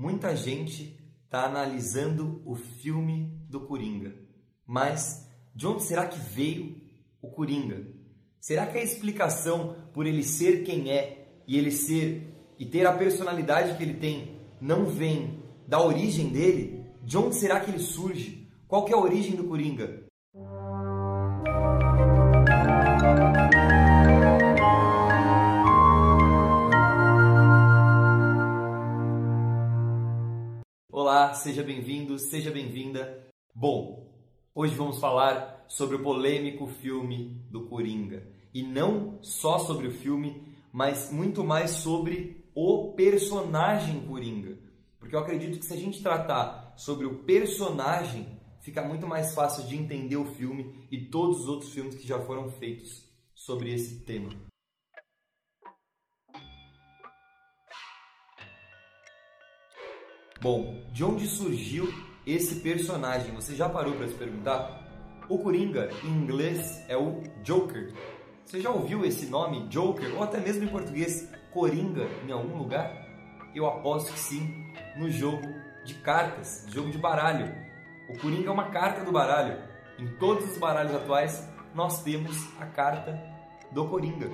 Muita gente está analisando o filme do Coringa, mas de onde será que veio o Coringa? Será que a explicação por ele ser quem é e ele ser e ter a personalidade que ele tem não vem da origem dele? De onde será que ele surge? Qual é a origem do Coringa? Seja bem-vindo, seja bem-vinda. Bom, hoje vamos falar sobre o polêmico filme do Coringa. E não só sobre o filme, mas muito mais sobre o personagem Coringa. Porque eu acredito que se a gente tratar sobre o personagem, fica muito mais fácil de entender o filme e todos os outros filmes que já foram feitos sobre esse tema. Bom, de onde surgiu esse personagem? Você já parou para se perguntar? O Coringa, em inglês, é o Joker. Você já ouviu esse nome, Joker, ou até mesmo em português, Coringa, em algum lugar? Eu aposto que sim, no jogo de cartas, jogo de baralho. O Coringa é uma carta do baralho. Em todos os baralhos atuais, nós temos a carta do Coringa.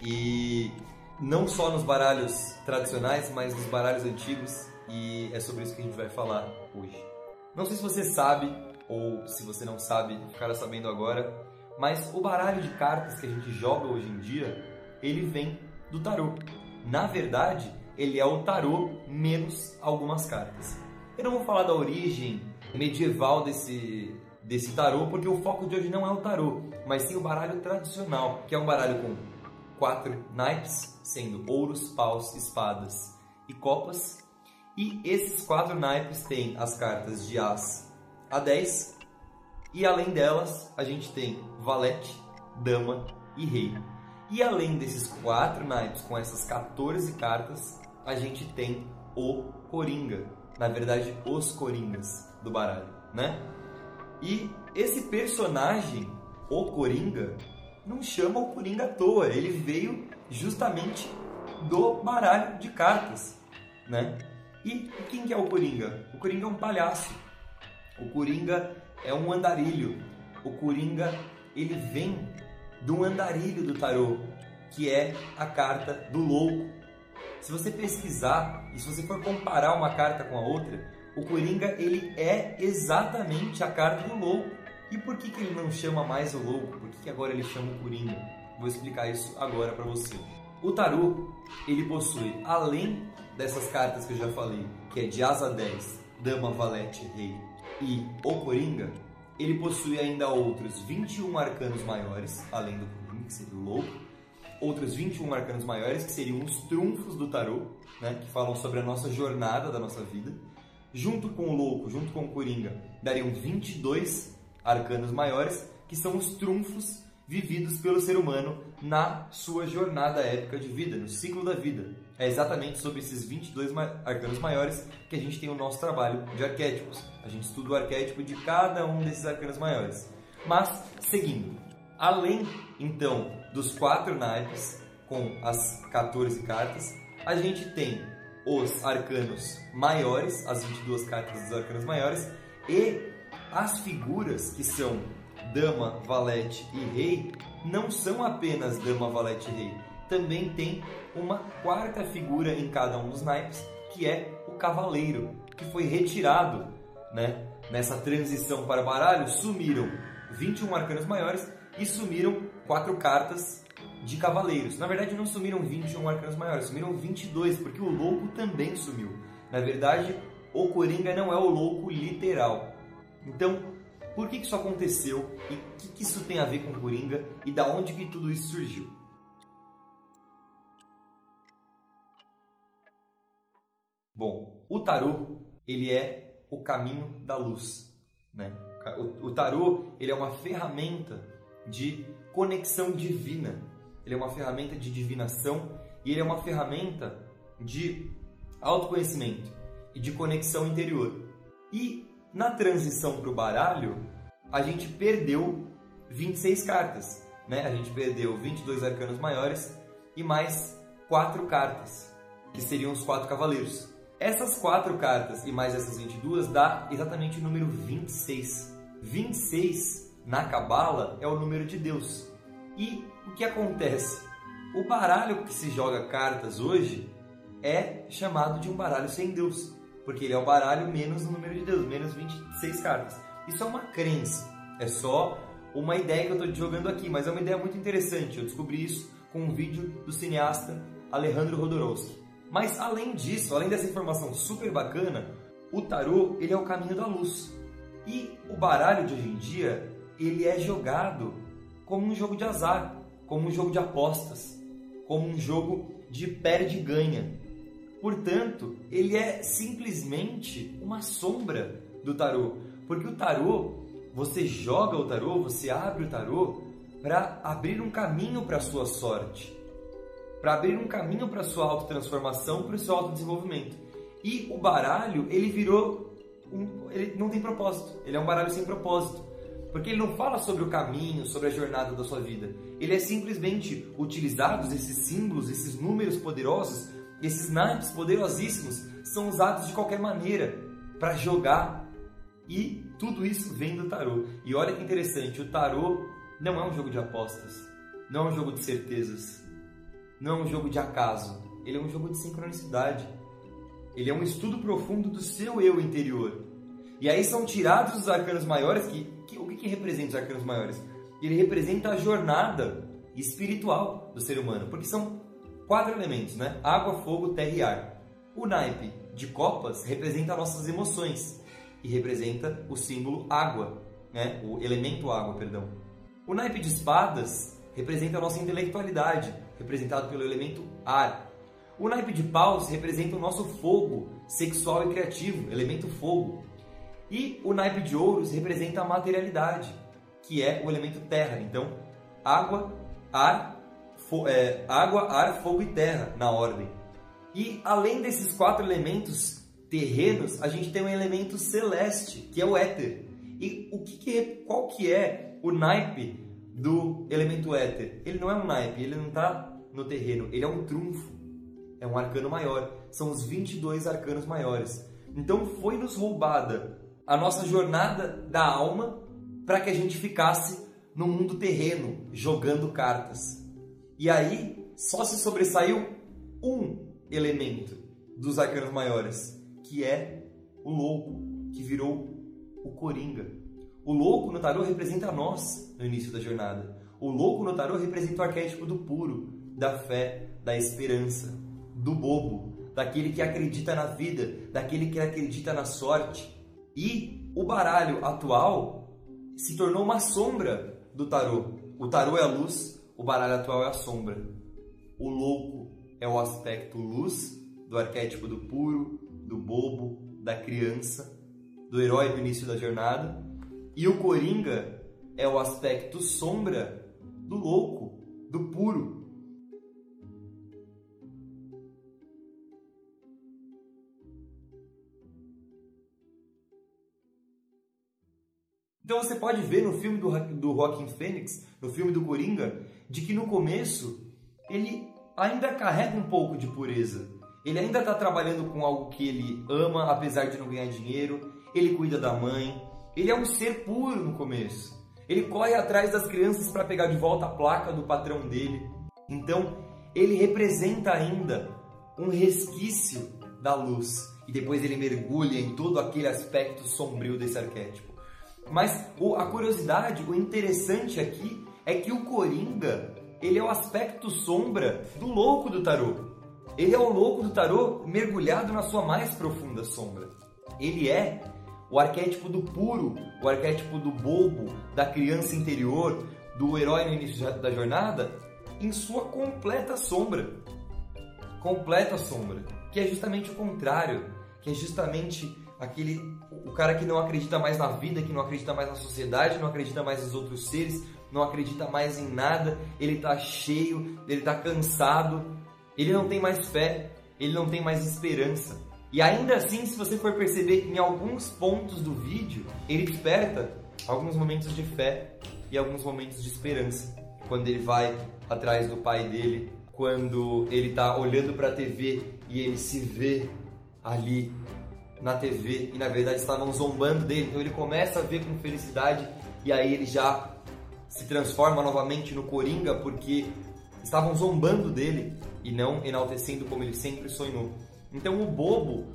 E não só nos baralhos tradicionais, mas nos baralhos antigos, e é sobre isso que a gente vai falar hoje. Não sei se você sabe ou se você não sabe, ficará sabendo agora, mas o baralho de cartas que a gente joga hoje em dia, ele vem do tarô. Na verdade, ele é o tarô menos algumas cartas. Eu não vou falar da origem medieval desse desse tarô, porque o foco de hoje não é o tarô, mas sim o baralho tradicional, que é um baralho com quatro naipes, sendo ouros, paus, espadas e copas, e esses quatro naipes têm as cartas de As a 10. E além delas, a gente tem Valete, Dama e Rei. E além desses quatro naipes com essas 14 cartas, a gente tem o Coringa. Na verdade, os Coringas do baralho, né? E esse personagem, o Coringa, não chama o Coringa à toa. Ele veio justamente do baralho de cartas, né? E quem que é o Coringa? O Coringa é um palhaço. O Coringa é um andarilho. O Coringa, ele vem do andarilho do tarô, que é a carta do louco. Se você pesquisar e se você for comparar uma carta com a outra, o Coringa ele é exatamente a carta do louco. E por que, que ele não chama mais o louco? Por que, que agora ele chama o Coringa? Vou explicar isso agora para você. O tarô, ele possui, além dessas cartas que eu já falei, que é de asa 10, dama, valete, rei e o coringa, ele possui ainda outros 21 arcanos maiores, além do coringa, que seria o louco, outros 21 arcanos maiores, que seriam os trunfos do tarô, né, que falam sobre a nossa jornada da nossa vida. Junto com o louco, junto com o coringa, dariam 22 arcanos maiores, que são os trunfos vividos pelo ser humano na sua jornada épica de vida, no ciclo da vida. É exatamente sobre esses 22 arcanos maiores que a gente tem o nosso trabalho de arquétipos. A gente estuda o arquétipo de cada um desses arcanos maiores. Mas, seguindo, além então dos quatro naipes com as 14 cartas, a gente tem os arcanos maiores, as 22 cartas dos arcanos maiores, e as figuras que são dama, valete e rei não são apenas dama, valete e rei. Também tem uma quarta figura em cada um dos naipes, que é o cavaleiro, que foi retirado né? nessa transição para baralho. Sumiram 21 arcanos maiores e sumiram quatro cartas de cavaleiros. Na verdade, não sumiram 21 arcanos maiores, sumiram 22, porque o louco também sumiu. Na verdade, o Coringa não é o louco literal. Então, por que, isso aconteceu e o que, que isso tem a ver com Coringa e da onde que tudo isso surgiu? Bom, o tarô ele é o caminho da luz, né? O, tarô ele é uma ferramenta de conexão divina. Ele é uma ferramenta de divinação e ele é uma ferramenta de autoconhecimento e de conexão interior. E na transição para o baralho, a gente perdeu 26 cartas, né? A gente perdeu 22 arcanos maiores e mais quatro cartas, que seriam os quatro cavaleiros. Essas quatro cartas e mais essas 22 dá exatamente o número 26. 26 na Cabala é o número de Deus. E o que acontece? O baralho que se joga cartas hoje é chamado de um baralho sem Deus, porque ele é o baralho menos o número de Deus, menos 26 cartas. Isso é uma crença, é só uma ideia que eu estou jogando aqui, mas é uma ideia muito interessante. Eu descobri isso com um vídeo do cineasta Alejandro Rodorowski. Mas além disso, além dessa informação super bacana, o tarô ele é o caminho da luz. E o baralho de hoje em dia ele é jogado como um jogo de azar, como um jogo de apostas, como um jogo de perde ganha. Portanto, ele é simplesmente uma sombra do tarô, porque o tarô, você joga o tarô, você abre o tarô para abrir um caminho para a sua sorte, para abrir um caminho para sua autotransformação, para o seu autodesenvolvimento. E o baralho, ele virou um, ele não tem propósito, ele é um baralho sem propósito. Porque ele não fala sobre o caminho, sobre a jornada da sua vida. Ele é simplesmente utilizados esses símbolos, esses números poderosos, esses naipes poderosíssimos são usados de qualquer maneira para jogar e tudo isso vem do tarô. E olha que interessante, o tarô não é um jogo de apostas, não é um jogo de certezas, não é um jogo de acaso. Ele é um jogo de sincronicidade. Ele é um estudo profundo do seu eu interior. E aí são tirados os arcanos maiores, que, que o que, que representa os arcanos maiores? Ele representa a jornada espiritual do ser humano, porque são quatro elementos, né? Água, fogo, terra e ar. O naipe de copas representa nossas emoções e representa o símbolo água, né? O elemento água, perdão. O naipe de espadas representa a nossa intelectualidade, representado pelo elemento ar. O naipe de paus representa o nosso fogo sexual e criativo, elemento fogo. E o naipe de ouros representa a materialidade, que é o elemento terra. Então, água, ar, é, água, ar, fogo e terra na ordem. E além desses quatro elementos terrenos, a gente tem um elemento celeste, que é o éter. E o que, que é, qual que é o naipe do elemento éter? Ele não é um naipe, ele não está no terreno, ele é um trunfo. É um arcano maior. São os 22 arcanos maiores. Então foi nos roubada a nossa jornada da alma para que a gente ficasse no mundo terreno, jogando cartas. E aí só se sobressaiu um elemento dos arcanos maiores, que é o louco, que virou o coringa. O louco no tarô representa nós no início da jornada. O louco no tarô representa o arquétipo do puro, da fé, da esperança, do bobo, daquele que acredita na vida, daquele que acredita na sorte, e o baralho atual se tornou uma sombra do tarô. O tarô é a luz, o baralho atual é a sombra. O louco é o aspecto luz do arquétipo do puro, do bobo, da criança, do herói do início da jornada. E o coringa é o aspecto sombra do louco, do puro, Então você pode ver no filme do, do Joaquim Fênix, no filme do Coringa, de que no começo ele ainda carrega um pouco de pureza. Ele ainda está trabalhando com algo que ele ama, apesar de não ganhar dinheiro. Ele cuida da mãe. Ele é um ser puro no começo. Ele corre atrás das crianças para pegar de volta a placa do patrão dele. Então, ele representa ainda um resquício da luz. E depois ele mergulha em todo aquele aspecto sombrio desse arquétipo. Mas a curiosidade, o interessante aqui é que o Coringa, ele é o aspecto sombra do louco do tarô. Ele é o louco do tarô mergulhado na sua mais profunda sombra. Ele é o arquétipo do puro, o arquétipo do bobo, da criança interior, do herói no início da jornada, em sua completa sombra. Completa sombra, que é justamente o contrário, que é justamente aquele o cara que não acredita mais na vida, que não acredita mais na sociedade, não acredita mais nos outros seres, não acredita mais em nada, ele está cheio, ele está cansado, ele não tem mais fé, ele não tem mais esperança. E ainda assim, se você for perceber em alguns pontos do vídeo, ele desperta alguns momentos de fé e alguns momentos de esperança. Quando ele vai atrás do pai dele, quando ele está olhando para a TV e ele se vê ali na TV e na verdade estavam zombando dele. Então ele começa a ver com felicidade e aí ele já se transforma novamente no Coringa porque estavam zombando dele e não enaltecendo como ele sempre sonhou. Então o bobo,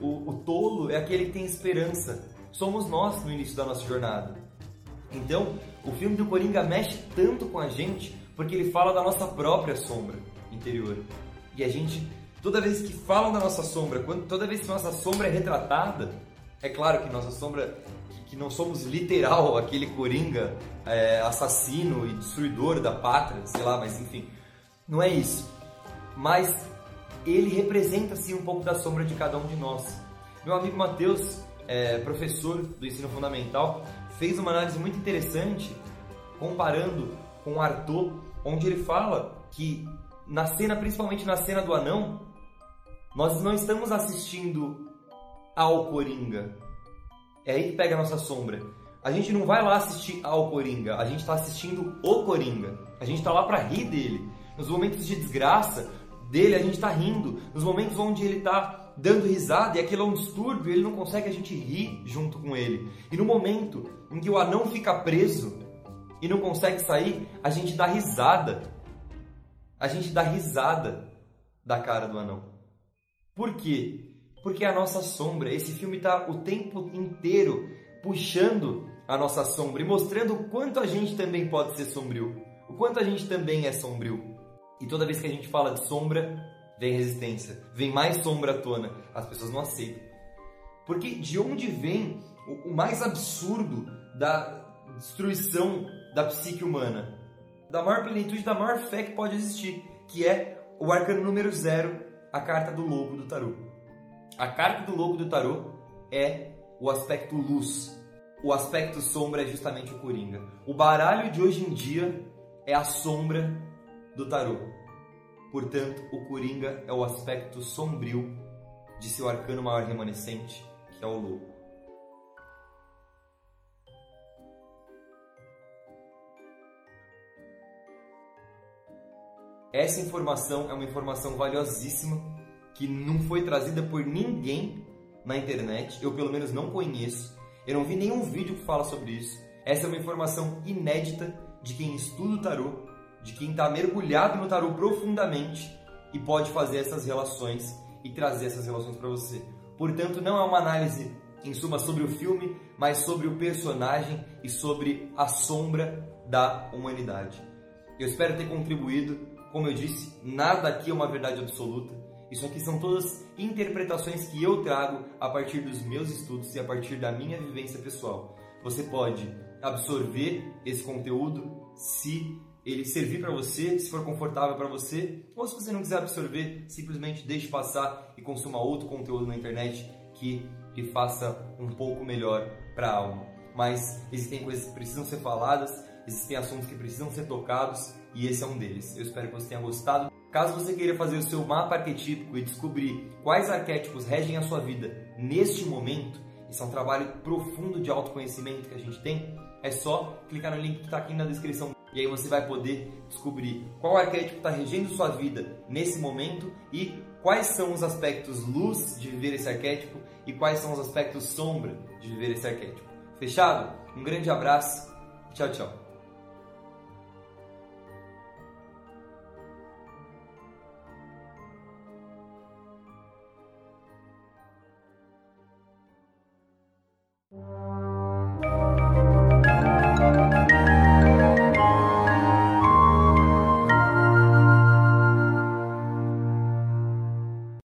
o, o tolo, é aquele que tem esperança. Somos nós no início da nossa jornada. Então o filme do Coringa mexe tanto com a gente porque ele fala da nossa própria sombra interior. E a gente toda vez que falam da nossa sombra, quando, toda vez que nossa sombra é retratada, é claro que nossa sombra, que, não somos literal aquele coringa é, assassino e destruidor da pátria, sei lá, mas enfim, não é isso. Mas ele representa sim um pouco da sombra de cada um de nós. Meu amigo Matheus, é, professor do ensino fundamental, fez uma análise muito interessante comparando com Arthur, onde ele fala que na cena, principalmente na cena do anão, nós não estamos assistindo ao Coringa. É aí que pega a nossa sombra. A gente não vai lá assistir ao Coringa, a gente está assistindo o Coringa. A gente está lá para rir dele. Nos momentos de desgraça dele, a gente está rindo. Nos momentos onde ele está dando risada e aquilo é um distúrbio, ele não consegue a gente rir junto com ele. E no momento em que o anão fica preso e não consegue sair, a gente dá risada. A gente dá risada da cara do anão. Por quê? Porque a nossa sombra, esse filme está o tempo inteiro puxando a nossa sombra e mostrando o quanto a gente também pode ser sombrio, o quanto a gente também é sombrio. E toda vez que a gente fala de sombra, vem resistência, vem mais sombra à tona. As pessoas não aceitam. Porque de onde vem o, mais absurdo da destruição da psique humana? Da maior plenitude, da maior fé que pode existir, que é o arcano número zero a carta do lobo do tarô. A carta do lobo do tarô é o aspecto luz. O aspecto sombra é justamente o coringa. O baralho de hoje em dia é a sombra do tarô. Portanto, o coringa é o aspecto sombrio de seu arcano maior remanescente, que é o lobo. Essa informação é uma informação valiosíssima que não foi trazida por ninguém na internet, eu pelo menos não conheço. Eu não vi nenhum vídeo que fala sobre isso. Essa é uma informação inédita de quem estuda o tarô, de quem está mergulhado no tarô profundamente e pode fazer essas relações e trazer essas relações para você. Portanto, não é uma análise em suma sobre o filme, mas sobre o personagem e sobre a sombra da humanidade. Eu espero ter contribuído como eu disse, nada aqui é uma verdade absoluta. Isso aqui são todas interpretações que eu trago a partir dos meus estudos e a partir da minha vivência pessoal. Você pode absorver esse conteúdo se ele servir para você, se for confortável para você, ou se você não quiser absorver, simplesmente deixe passar e consuma outro conteúdo na internet que lhe faça um pouco melhor para a alma. Mas existem coisas que precisam ser faladas, existem assuntos que precisam ser tocados e esse é um deles. Eu espero que você tenha gostado. Caso você queira fazer o seu mapa arquetípico e descobrir quais arquétipos regem a sua vida neste momento, isso é um trabalho profundo de autoconhecimento que a gente tem, é só clicar no link que está aqui na descrição e aí você vai poder descobrir qual arquétipo está regendo sua vida nesse momento e quais são os aspectos luz de viver esse arquétipo e quais são os aspectos sombra de viver esse arquétipo. Fechado? Um grande abraço. Tchau, tchau.